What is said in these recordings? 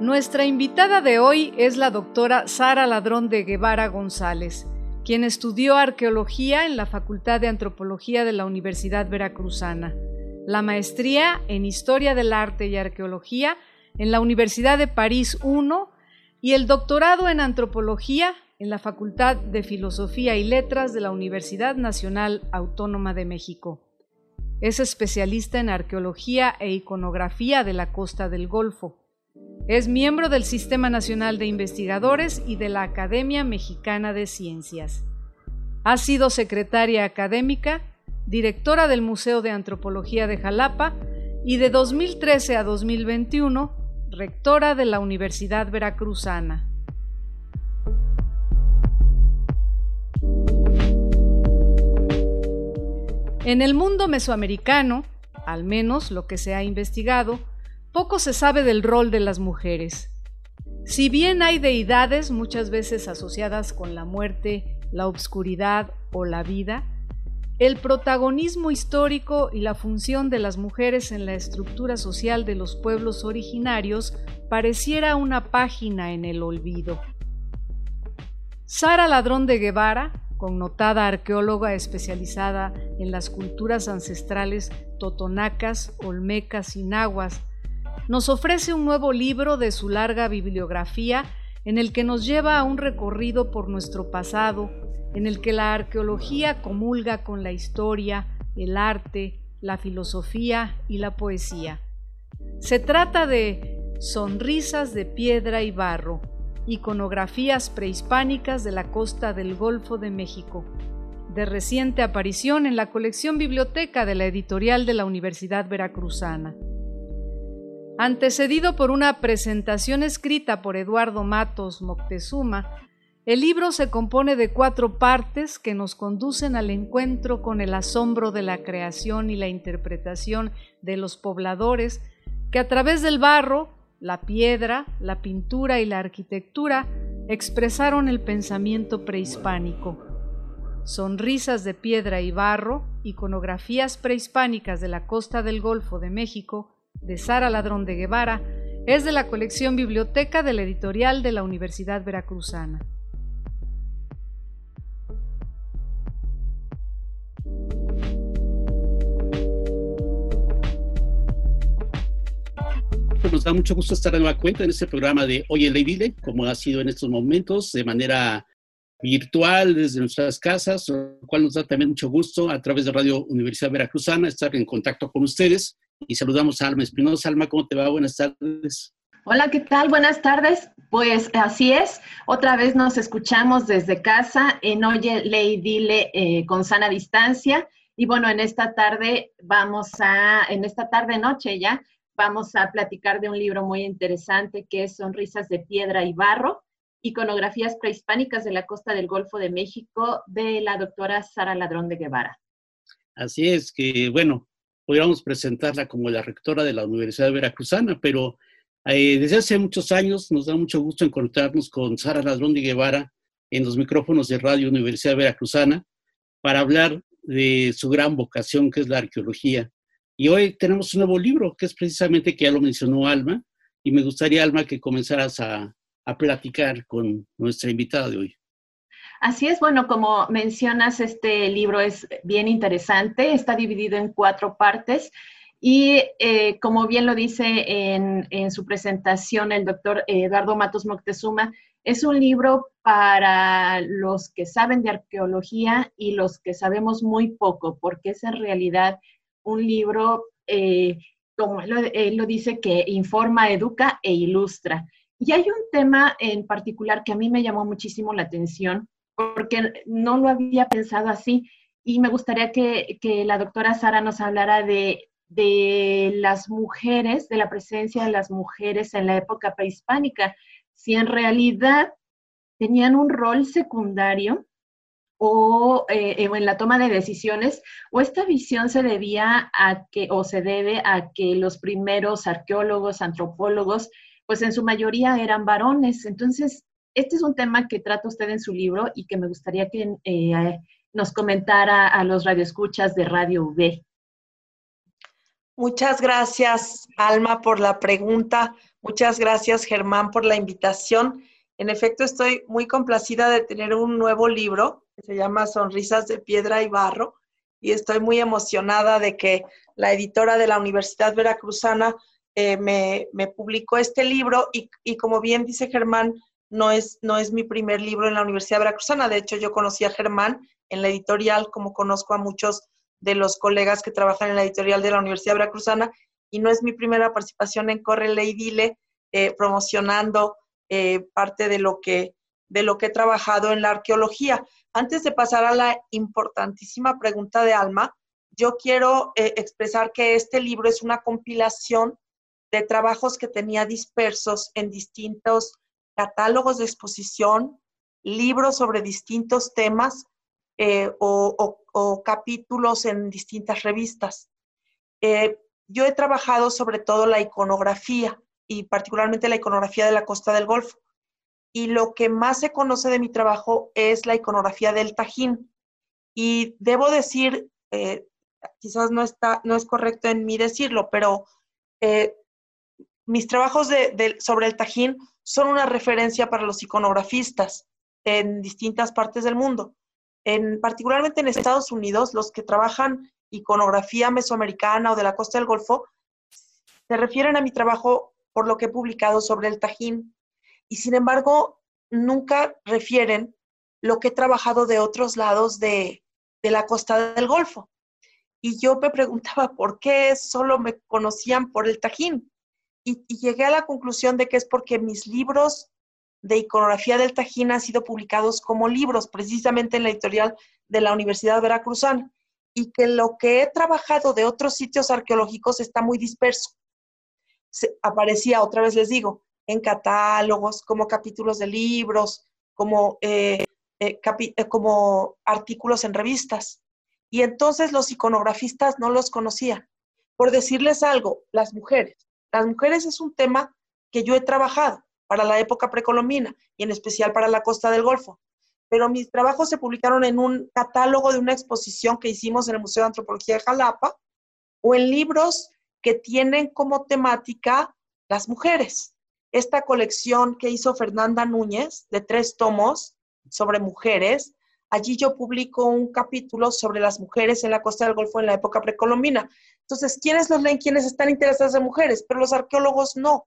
Nuestra invitada de hoy es la doctora Sara Ladrón de Guevara González, quien estudió arqueología en la Facultad de Antropología de la Universidad Veracruzana, la maestría en Historia del Arte y Arqueología en la Universidad de París I y el doctorado en Antropología en la Facultad de Filosofía y Letras de la Universidad Nacional Autónoma de México. Es especialista en arqueología e iconografía de la costa del Golfo es miembro del Sistema Nacional de Investigadores y de la Academia Mexicana de Ciencias. Ha sido secretaria académica, directora del Museo de Antropología de Jalapa y de 2013 a 2021, rectora de la Universidad Veracruzana. En el mundo mesoamericano, al menos lo que se ha investigado, poco se sabe del rol de las mujeres. Si bien hay deidades muchas veces asociadas con la muerte, la obscuridad o la vida, el protagonismo histórico y la función de las mujeres en la estructura social de los pueblos originarios pareciera una página en el olvido. Sara Ladrón de Guevara, connotada arqueóloga especializada en las culturas ancestrales totonacas, olmecas y nahuas, nos ofrece un nuevo libro de su larga bibliografía en el que nos lleva a un recorrido por nuestro pasado, en el que la arqueología comulga con la historia, el arte, la filosofía y la poesía. Se trata de Sonrisas de piedra y barro, iconografías prehispánicas de la costa del Golfo de México, de reciente aparición en la colección biblioteca de la editorial de la Universidad Veracruzana. Antecedido por una presentación escrita por Eduardo Matos Moctezuma, el libro se compone de cuatro partes que nos conducen al encuentro con el asombro de la creación y la interpretación de los pobladores que a través del barro, la piedra, la pintura y la arquitectura expresaron el pensamiento prehispánico. Sonrisas de piedra y barro, iconografías prehispánicas de la costa del Golfo de México, de Sara Ladrón de Guevara es de la colección Biblioteca de la editorial de la Universidad Veracruzana. Pues nos da mucho gusto estar en nueva cuenta en este programa de Oye Ley como ha sido en estos momentos, de manera virtual desde nuestras casas, lo cual nos da también mucho gusto a través de Radio Universidad Veracruzana estar en contacto con ustedes y saludamos a Alma Espinosa. Alma, ¿cómo te va? Buenas tardes. Hola, ¿qué tal? Buenas tardes. Pues así es, otra vez nos escuchamos desde casa en Oye, Ley, Dile eh, con sana distancia. Y bueno, en esta tarde vamos a, en esta tarde noche ya, vamos a platicar de un libro muy interesante que es Sonrisas de Piedra y Barro, iconografías prehispánicas de la costa del Golfo de México de la doctora Sara Ladrón de Guevara. Así es que, bueno, podríamos presentarla como la rectora de la Universidad Veracruzana, pero eh, desde hace muchos años nos da mucho gusto encontrarnos con Sara Ladrón de Guevara en los micrófonos de Radio Universidad Veracruzana para hablar de su gran vocación que es la arqueología. Y hoy tenemos un nuevo libro que es precisamente que ya lo mencionó Alma y me gustaría, Alma, que comenzaras a, a platicar con nuestra invitada de hoy. Así es, bueno, como mencionas, este libro es bien interesante, está dividido en cuatro partes y eh, como bien lo dice en, su presentación el doctor Eduardo Matos Moctezuma, es un libro para los que saben de arqueología y los que sabemos muy poco, porque es en realidad un libro, eh, como él lo dice, que informa, educa e ilustra. Y hay un tema en particular que a mí me llamó muchísimo la atención porque no lo había pensado así. Y me gustaría que, la doctora Sara nos hablara de, las mujeres, de la presencia de las mujeres en la época prehispánica. Si en realidad tenían un rol secundario o eh, en la toma de decisiones, o esta visión se debía a que, o se debe a que los primeros arqueólogos, antropólogos, pues en su mayoría eran varones. Entonces, este es un tema que trata usted en su libro y que me gustaría que eh, nos comentara a los radioescuchas de Radio V. Muchas gracias, Alma, por la pregunta. Muchas gracias, Germán, por la invitación. En efecto, estoy muy complacida de tener un nuevo libro que se llama Sonrisas de Piedra y Barro y estoy muy emocionada de que la editora de la Universidad Veracruzana eh, me, publicó este libro y, y, como bien dice Germán, no es, no es mi primer libro en la Universidad Veracruzana. De hecho, yo conocí a Germán en la editorial, como conozco a muchos de los colegas que trabajan en la editorial de la Universidad Veracruzana, y no es mi primera participación en Corre Ley Dile, eh, promocionando eh, parte de lo, que, de lo que he trabajado en la arqueología. Antes de pasar a la importantísima pregunta de Alma, yo quiero eh, expresar que este libro es una compilación de trabajos que tenía dispersos en distintos catálogos de exposición, libros sobre distintos temas eh, o, capítulos en distintas revistas. yo he trabajado sobre todo la iconografía y particularmente la iconografía de la costa del Golfo. Y lo que más se conoce de mi trabajo es la iconografía del Tajín. Y debo decir, eh, quizás no, está, no es correcto en mí decirlo, pero eh, mis trabajos sobre el Tajín son una referencia para los iconografistas en distintas partes del mundo. En, particularmente en Estados Unidos, los que trabajan iconografía mesoamericana o de la costa del Golfo se refieren a mi trabajo por lo que he publicado sobre el Tajín. Y sin embargo, nunca refieren lo que he trabajado de otros lados de, la costa del Golfo. Y yo me preguntaba por qué solo me conocían por el Tajín. Y, llegué a la conclusión de que es porque mis libros de iconografía del Tajín han sido publicados como libros, precisamente en la editorial de la Universidad Veracruzana, y que lo que he trabajado de otros sitios arqueológicos está muy disperso aparecía, otra vez les digo, en catálogos, como capítulos de libros, como, eh, eh, eh, como artículos en revistas. Y entonces los iconografistas no los conocían. Por decirles algo, las mujeres. Las mujeres es un tema que yo he trabajado para la época precolombina y en especial para la costa del Golfo. Pero mis trabajos se publicaron en un catálogo de una exposición que hicimos en el Museo de Antropología de Jalapa o en libros que tienen como temática las mujeres. Esta colección que hizo Fernanda Núñez de tres tomos sobre mujeres, allí yo publico un capítulo sobre las mujeres en la costa del Golfo en la época precolombina. Entonces, ¿quiénes los leen? ¿Quiénes están interesados en mujeres? Pero los arqueólogos no.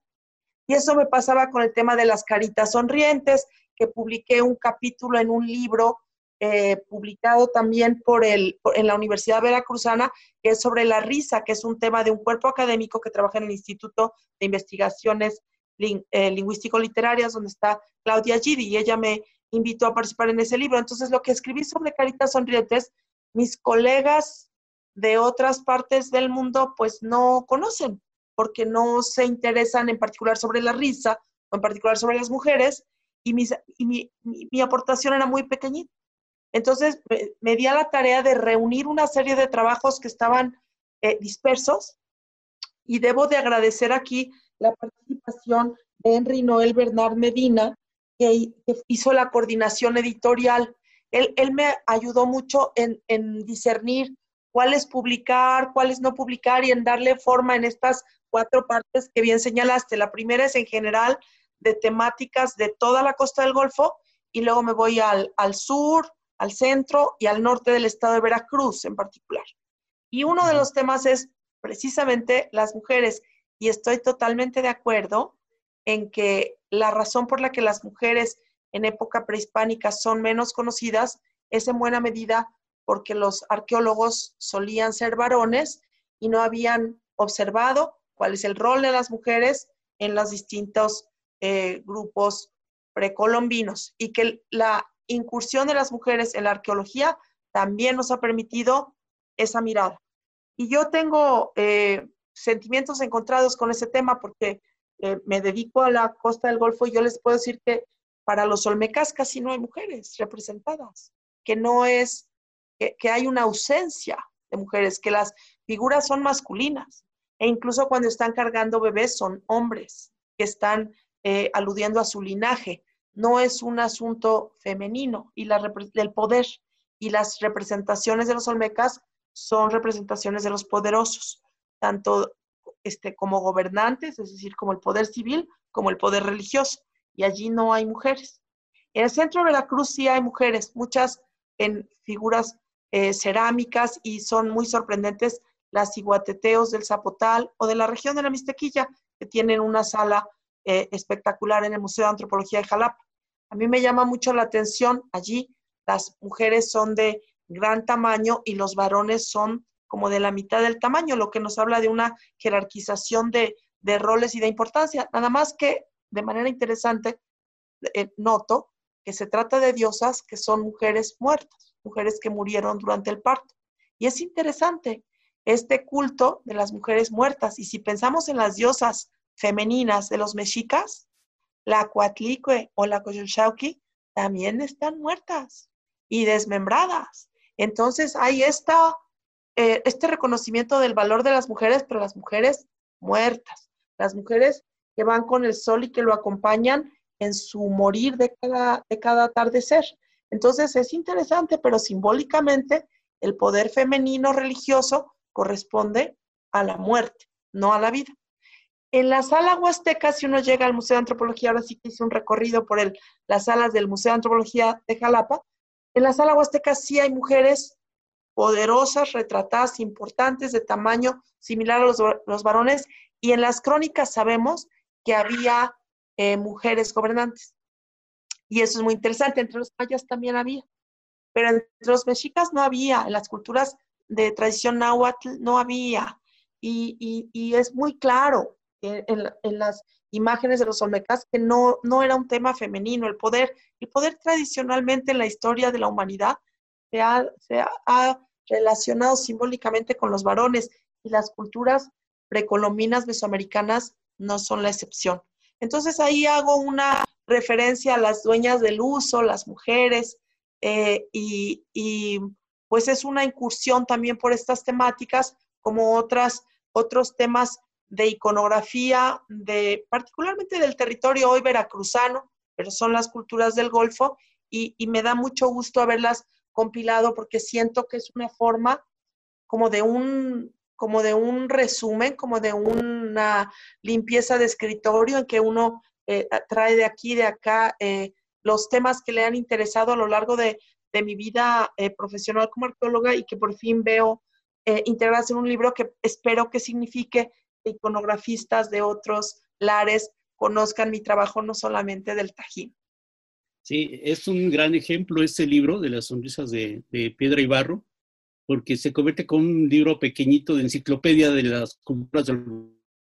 Y eso me pasaba con el tema de las caritas sonrientes, que publiqué un capítulo en un libro eh, publicado también por el, en la Universidad Veracruzana, que es sobre la risa, que es un tema de un cuerpo académico que trabaja en el Instituto de Investigaciones eh, Lingüístico-Literarias, donde está Claudia Gidi, y ella me invitó a participar en ese libro. Entonces, lo que escribí sobre Caritas Sonrientes, mis colegas de otras partes del mundo, pues no conocen, porque no se interesan en particular sobre la risa, o en particular sobre las mujeres, y, mis, y mi, mi aportación era muy pequeñita. Entonces me, di a la tarea de reunir una serie de trabajos que estaban eh, dispersos y debo de agradecer aquí la participación de Henry Noel Bernard Medina, que, hizo la coordinación editorial. Él, me ayudó mucho en, en discernir cuáles publicar, cuáles no publicar y en darle forma en estas cuatro partes que bien señalaste. La primera es en general de temáticas de toda la costa del Golfo y luego me voy al, al sur, al centro y al norte del estado de Veracruz en particular. Y uno de los temas es precisamente las mujeres. Y estoy totalmente de acuerdo en que la razón por la que las mujeres en época prehispánica son menos conocidas es en buena medida porque los arqueólogos solían ser varones y no habían observado cuál es el rol de las mujeres en los distintos eh, grupos precolombinos y que la incursión de las mujeres en la arqueología también nos ha permitido esa mirada. Y yo tengo eh, sentimientos encontrados con ese tema porque eh, me dedico a la costa del Golfo yo les puedo decir que para los olmecas casi no hay mujeres representadas, que no es, que, hay una ausencia de mujeres, que las figuras son masculinas e incluso cuando están cargando bebés son hombres que están eh, aludiendo a su linaje. No es un asunto femenino y la, el poder y las representaciones de los olmecas son representaciones de los poderosos, tanto este, como gobernantes, es decir, como el poder civil, como el poder religioso. Y allí no hay mujeres. En el centro de Veracruz sí hay mujeres, muchas en figuras eh, cerámicas y son muy sorprendentes las iguateteos del Zapotal o de la región de la Mixtequilla, que tienen una sala eh, espectacular en el Museo de Antropología de Jalapa. A mí me llama mucho la atención allí, las mujeres son de gran tamaño y los varones son como de la mitad del tamaño, lo que nos habla de una jerarquización de, roles y de importancia. Nada más que, de manera interesante, eh, noto que se trata de diosas que son mujeres muertas, mujeres que murieron durante el parto. Y es interesante este culto de las mujeres muertas. Y si pensamos en las diosas femeninas de los mexicas, la Coatlicue o la Coyolxauqui también están muertas y desmembradas. Entonces hay esta, eh, este reconocimiento del valor de las mujeres, pero las mujeres muertas, las mujeres que van con el sol y que lo acompañan en su morir de cada, de cada atardecer. Entonces es interesante, pero simbólicamente el poder femenino religioso corresponde a la muerte, no a la vida. En la sala Huasteca, si uno llega al Museo de Antropología, ahora sí que hice un recorrido por el, las salas del Museo de Antropología de Jalapa, en la sala Huasteca sí hay mujeres poderosas, retratadas, importantes, de tamaño similar a los, varones, y en las crónicas sabemos que había eh, mujeres gobernantes. Y eso es muy interesante. Entre los mayas también había, pero entre los mexicas no había, en las culturas de tradición náhuatl no había. Y, es muy claro en, en, las imágenes de los olmecas que no, no era un tema femenino, el poder, el poder tradicionalmente en la historia de la humanidad se ha, se ha relacionado simbólicamente con los varones y las culturas precolombinas mesoamericanas no son la excepción. Entonces ahí hago una referencia a las dueñas del uso, las mujeres, eh, y, y, pues es una incursión también por estas temáticas como otras, otros temas de iconografía, de, particularmente del territorio hoy veracruzano, pero son las culturas del Golfo, y, me da mucho gusto haberlas compilado porque siento que es una forma como de un, como de un resumen, como de una limpieza de escritorio en que uno eh, trae de aquí, de acá, eh, los temas que le han interesado a lo largo de, mi vida eh, profesional como arqueóloga y que por fin veo integrarse en un libro que espero que signifique iconografistas de otros lares conozcan mi trabajo no solamente del Tajín. Sí, es un gran ejemplo este libro de las sonrisas de, piedra y barro, porque se convierte con un libro pequeñito de enciclopedia de las culturas del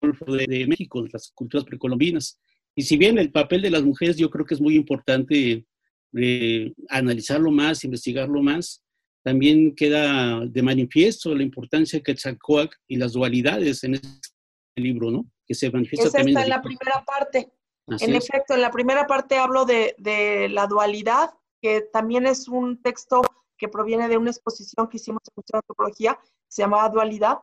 Golfo de, México, las culturas precolombinas. Y si bien el papel de las mujeres yo creo que es muy importante eh, analizarlo más, investigarlo más, también queda de manifiesto la importancia que Quetzalcóatl y las dualidades en este libro, ¿no? Que se manifiesta Esa también. Está en la primera parte. En efecto, en la primera parte hablo de, la dualidad, que también es un texto que proviene de una exposición que hicimos en el Museo de Antropología, se llamaba Dualidad,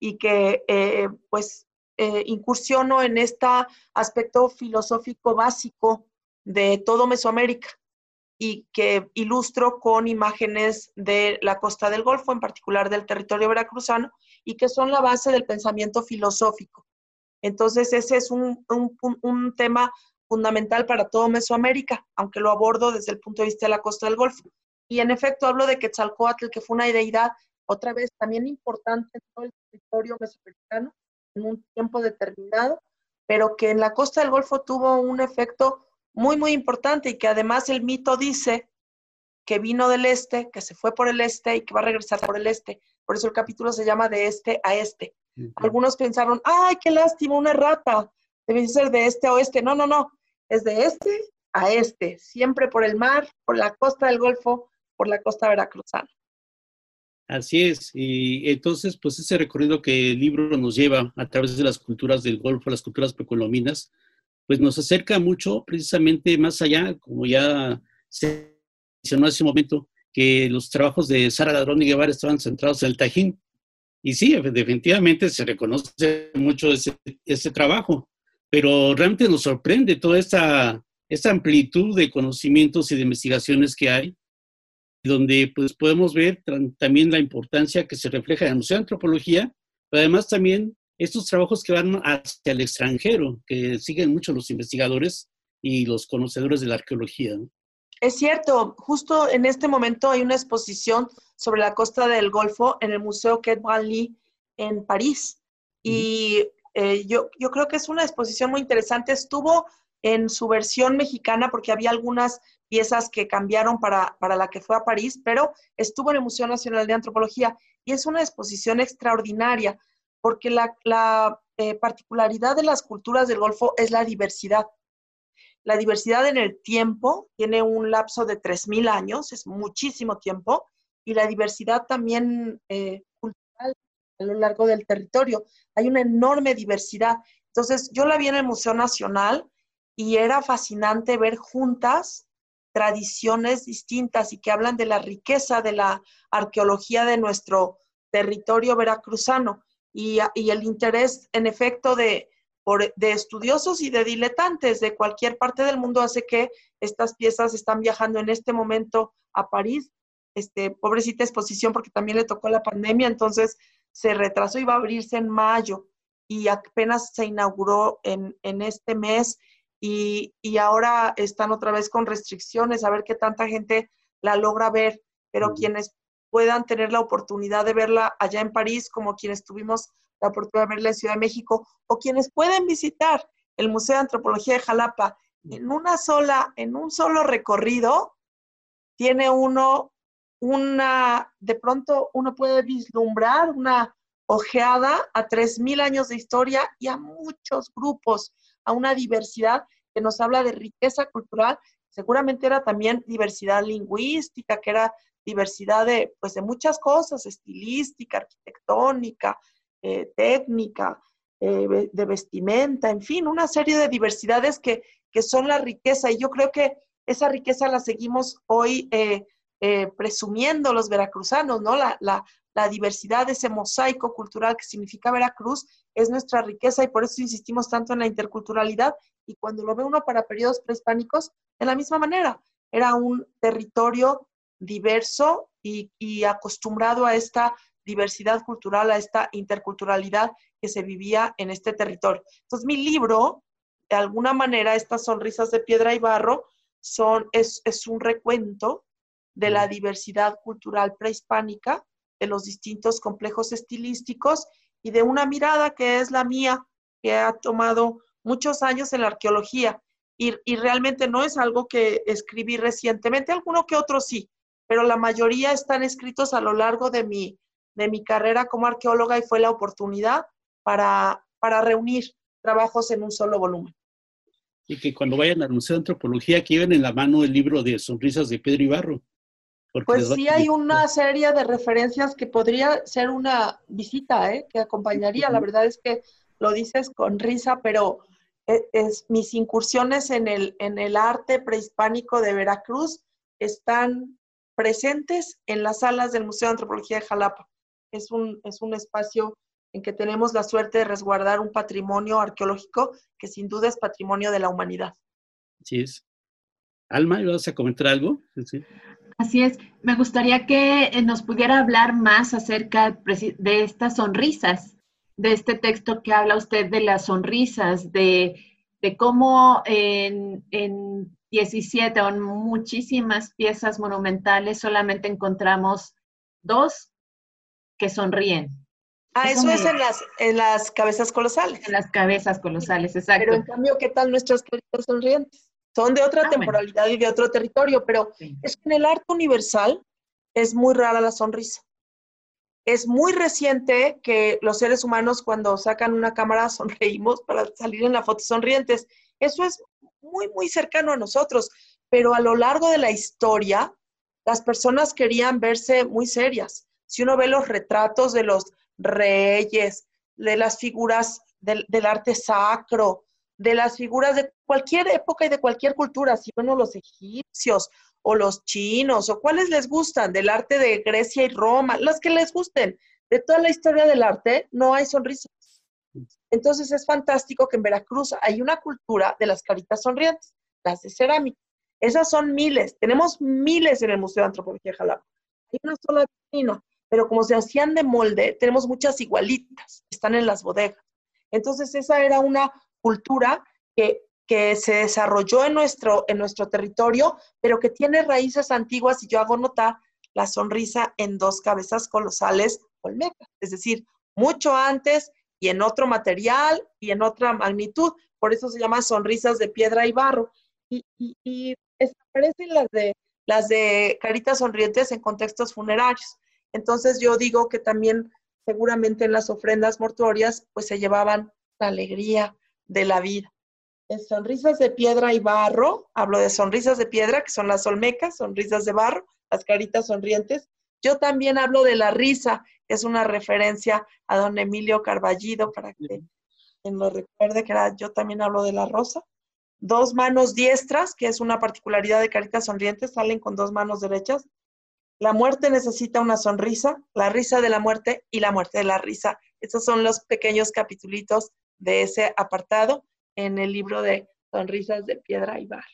y que eh, pues eh, incursiono en este aspecto filosófico básico de todo Mesoamérica y que ilustro con imágenes de la costa del Golfo, en particular del territorio veracruzano, y que son la base del pensamiento filosófico. Entonces, ese es un, tema fundamental para todo Mesoamérica, aunque lo abordo desde el punto de vista de la costa del Golfo. Y en efecto hablo de Quetzalcoatl, que fue una deidad, otra vez también importante en todo el territorio mesoamericano, en un tiempo determinado, pero que en la costa del Golfo tuvo un efecto muy, muy importante y que además el mito dice que vino del este, que se fue por el este y que va a regresar por el este. Por eso el capítulo se llama de este a este. Algunos pensaron, ay, qué lástima, una rata. Debe ser de este a oeste. No, no, no. Es de este a este. Siempre por el mar, por la costa del Golfo, por la costa veracruzana. Así es. Y entonces, pues ese recorrido que el libro nos lleva a través de las culturas del Golfo, las culturas precolombinas, pues nos acerca mucho precisamente más allá, como ya se mencionó hace un momento, que los trabajos de Sara Ladrón y Guevara estaban centrados en el Tajín. Y sí, definitivamente se reconoce mucho ese, trabajo, pero realmente nos sorprende toda esta, esta amplitud de conocimientos y de investigaciones que hay, donde pues podemos ver también la importancia que se refleja en el Museo de Antropología, pero además también estos trabajos que van hacia el extranjero, que siguen mucho los investigadores y los conocedores de la arqueología. Es cierto, justo en este momento hay una exposición sobre la costa del Golfo en el Museo Quai Branly en París. Y eh, yo, yo creo que es una exposición muy interesante. Estuvo en su versión mexicana porque había algunas piezas que cambiaron para, para, la que fue a París, pero estuvo en el Museo Nacional de Antropología y es una exposición extraordinaria porque la, la eh, particularidad de las culturas del Golfo es la diversidad. La diversidad en el tiempo tiene un lapso de 3.000 años, es muchísimo tiempo, y la diversidad también eh, cultural a lo largo del territorio. Hay una enorme diversidad. Entonces, yo la vi en el Museo Nacional y era fascinante ver juntas tradiciones distintas y que hablan de la riqueza de la arqueología de nuestro territorio veracruzano y, y el interés, en efecto, de, de estudiosos y de diletantes de cualquier parte del mundo hace que estas piezas están viajando en este momento a París. Este, pobrecita exposición porque también le tocó la pandemia, entonces se retrasó y va a abrirse en mayo. Y apenas se inauguró en, en este mes y, y, ahora están otra vez con restricciones, a ver qué tanta gente la logra ver, pero quienes puedan tener la oportunidad de verla allá en París, como quienes tuvimos la oportunidad de verla en Ciudad de México, o quienes pueden visitar el Museo de Antropología de Jalapa en una sola, en un solo recorrido, tiene uno una, de pronto uno puede vislumbrar una ojeada a 3.000 años de historia y a muchos grupos, a una diversidad que nos habla de riqueza cultural, seguramente era también diversidad lingüística, que era diversidad de, pues, de muchas cosas, estilística, arquitectónica, eh, técnica, eh, de vestimenta, en fin, una serie de diversidades que, son la riqueza. Y yo creo que esa riqueza la seguimos hoy eh, presumiendo los veracruzanos, ¿no? La, la, la diversidad, ese mosaico cultural que significa Veracruz, es nuestra riqueza y por eso insistimos tanto en la interculturalidad. Y cuando lo ve uno para periodos prehispánicos, de la misma manera, era un territorio diverso y, y acostumbrado a esta diversidad cultural, a esta interculturalidad que se vivía en este territorio. Entonces, mi libro, de alguna manera, estas sonrisas de piedra y barro, son, es, es un recuento de la diversidad cultural prehispánica, de los distintos complejos estilísticos y de una mirada que es la mía, que ha tomado muchos años en la arqueología. Y, y realmente no es algo que escribí recientemente, alguno que otro sí, pero la mayoría están escritos a lo largo de mi, de mi carrera como arqueóloga y fue la oportunidad para, para reunir trabajos en un solo volumen. Y que cuando vayan al Museo de Antropología, que lleven en la mano el libro de Sonrisas de Pedro y Barro. Pues sí hay una serie de referencias que podría ser una visita, ¿eh? que acompañaría. La verdad es que lo dices con risa, pero es, es, mis incursiones en el, en el arte prehispánico de Veracruz están presentes en las salas del Museo de Antropología de Jalapa es un, es un espacio en que tenemos la suerte de resguardar un patrimonio arqueológico que sin duda es patrimonio de la humanidad. Así es. Alma, ¿vas a comentar algo? Así es. Me gustaría que eh, nos pudiera hablar más acerca de estas sonrisas, de este texto que habla usted de las sonrisas, de, de cómo en, en 17 o en muchísimas piezas monumentales solamente encontramos dos que sonríen. Ah, eso, es en las, en las cabezas colosales. En las cabezas colosales, exacto. Pero en cambio, ¿qué tal nuestras caritas sonrientes? Son de otra ah, temporalidad y de otro territorio, pero es que en el arte universal es muy rara la sonrisa. Es muy reciente que los seres humanos cuando sacan una cámara sonreímos para salir en la foto sonrientes. Eso es muy, muy cercano a nosotros, pero a lo largo de la historia, las personas querían verse muy serias si uno ve los retratos de los reyes, de las figuras del, arte sacro, de las figuras de cualquier época y de cualquier cultura, si bueno, los egipcios o los chinos o cuáles les gustan, del arte de Grecia y Roma, las que les gusten. De toda la historia del arte no hay sonrisas. Entonces es fantástico que en Veracruz hay una cultura de las caritas sonrientes, las de cerámica. Esas son miles, tenemos miles en el Museo de Antropología de Jalapa. Hay una sola pero como se hacían de molde, tenemos muchas igualitas, están en las bodegas. Entonces esa era una cultura que, que se desarrolló en nuestro, en nuestro territorio, pero que tiene raíces antiguas y yo hago notar la sonrisa en dos cabezas colosales olmecas, es decir, mucho antes y en otro material y en otra magnitud. Por eso se llama sonrisas de piedra y barro. Y, y, aparecen las de, las de caritas sonrientes en contextos funerarios. Entonces yo digo que también seguramente en las ofrendas mortuorias pues se llevaban la alegría de la vida. Sonrisas de piedra y barro, hablo de sonrisas de piedra, que son las olmecas, sonrisas de barro, las caritas sonrientes. Yo también hablo de la risa, es una referencia a don Emilio Carballido, para que quien lo recuerde, que era, yo también hablo de la rosa. Dos manos diestras, que es una particularidad de Caritas Sonrientes, salen con dos manos derechas. La muerte necesita una sonrisa, la risa de la muerte y la muerte de la risa. Esos son los pequeños capitulitos de ese apartado en el libro de Sonrisas de Piedra y Bar.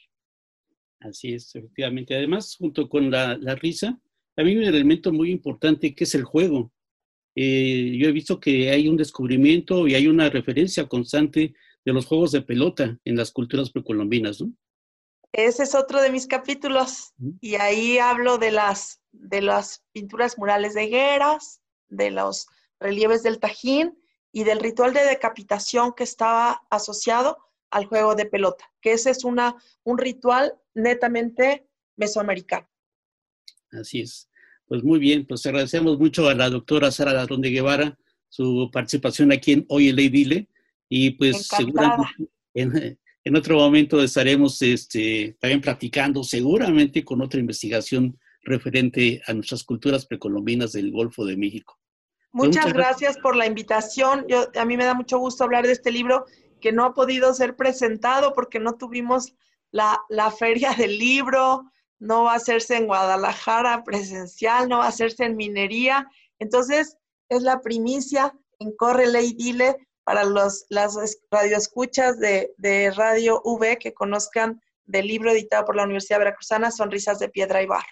Así es, efectivamente. Además, junto con la, la risa, también hay un elemento muy importante que es el juego. Eh, yo he visto que hay un descubrimiento y hay una referencia constante de los juegos de pelota en las culturas precolombinas, ¿no? Ese es otro de mis capítulos y ahí hablo de las, de las pinturas murales de higueras, de los relieves del Tajín y del ritual de decapitación que estaba asociado al juego de pelota, que ese es una, un ritual netamente mesoamericano. Así es. Pues muy bien, pues agradecemos mucho a la doctora Sara Ladrón de Guevara su participación aquí en Hoy el Ley Dile y pues seguramente en, otro momento estaremos este, también platicando seguramente con otra investigación referente a nuestras culturas precolombinas del Golfo de México. Pues muchas, gracias. por la invitación. Yo, a mí me da mucho gusto hablar de este libro que no ha podido ser presentado porque no tuvimos la, la feria del libro, no va a hacerse en Guadalajara presencial, no va a hacerse en minería. Entonces, es la primicia en Córrele y Dile para los, las radioescuchas de, de Radio V que conozcan del libro editado por la Universidad Veracruzana, Sonrisas de Piedra y Barro.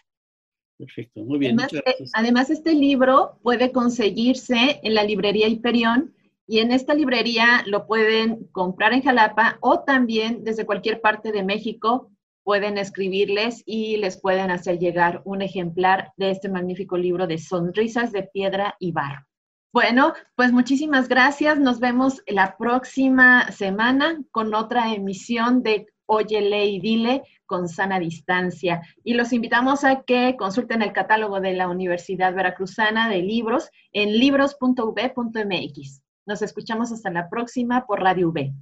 Perfecto, muy bien. Además, eh, además, este libro puede conseguirse en la librería Hiperión y en esta librería lo pueden comprar en Jalapa o también desde cualquier parte de México pueden escribirles y les pueden hacer llegar un ejemplar de este magnífico libro de Sonrisas de Piedra y Barro. Bueno, pues muchísimas gracias. Nos vemos la próxima semana con otra emisión de Óyele y Dile con sana distancia. Y los invitamos a que consulten el catálogo de la Universidad Veracruzana de libros en libros.v.mx. Nos escuchamos hasta la próxima por Radio V.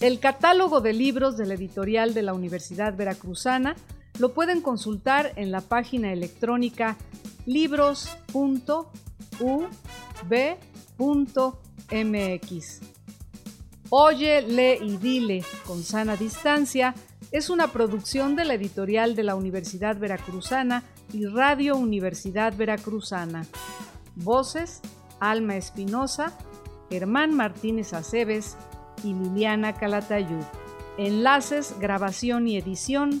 El catálogo de libros de la editorial de la Universidad Veracruzana lo pueden consultar en la página electrónica libros.uv.mx. Oye, lee y dile con sana distancia es una producción de la editorial de la Universidad Veracruzana y Radio Universidad Veracruzana. Voces: Alma Espinosa, Germán Martínez Aceves, y Liliana Calatayud. Enlaces, grabación y edición,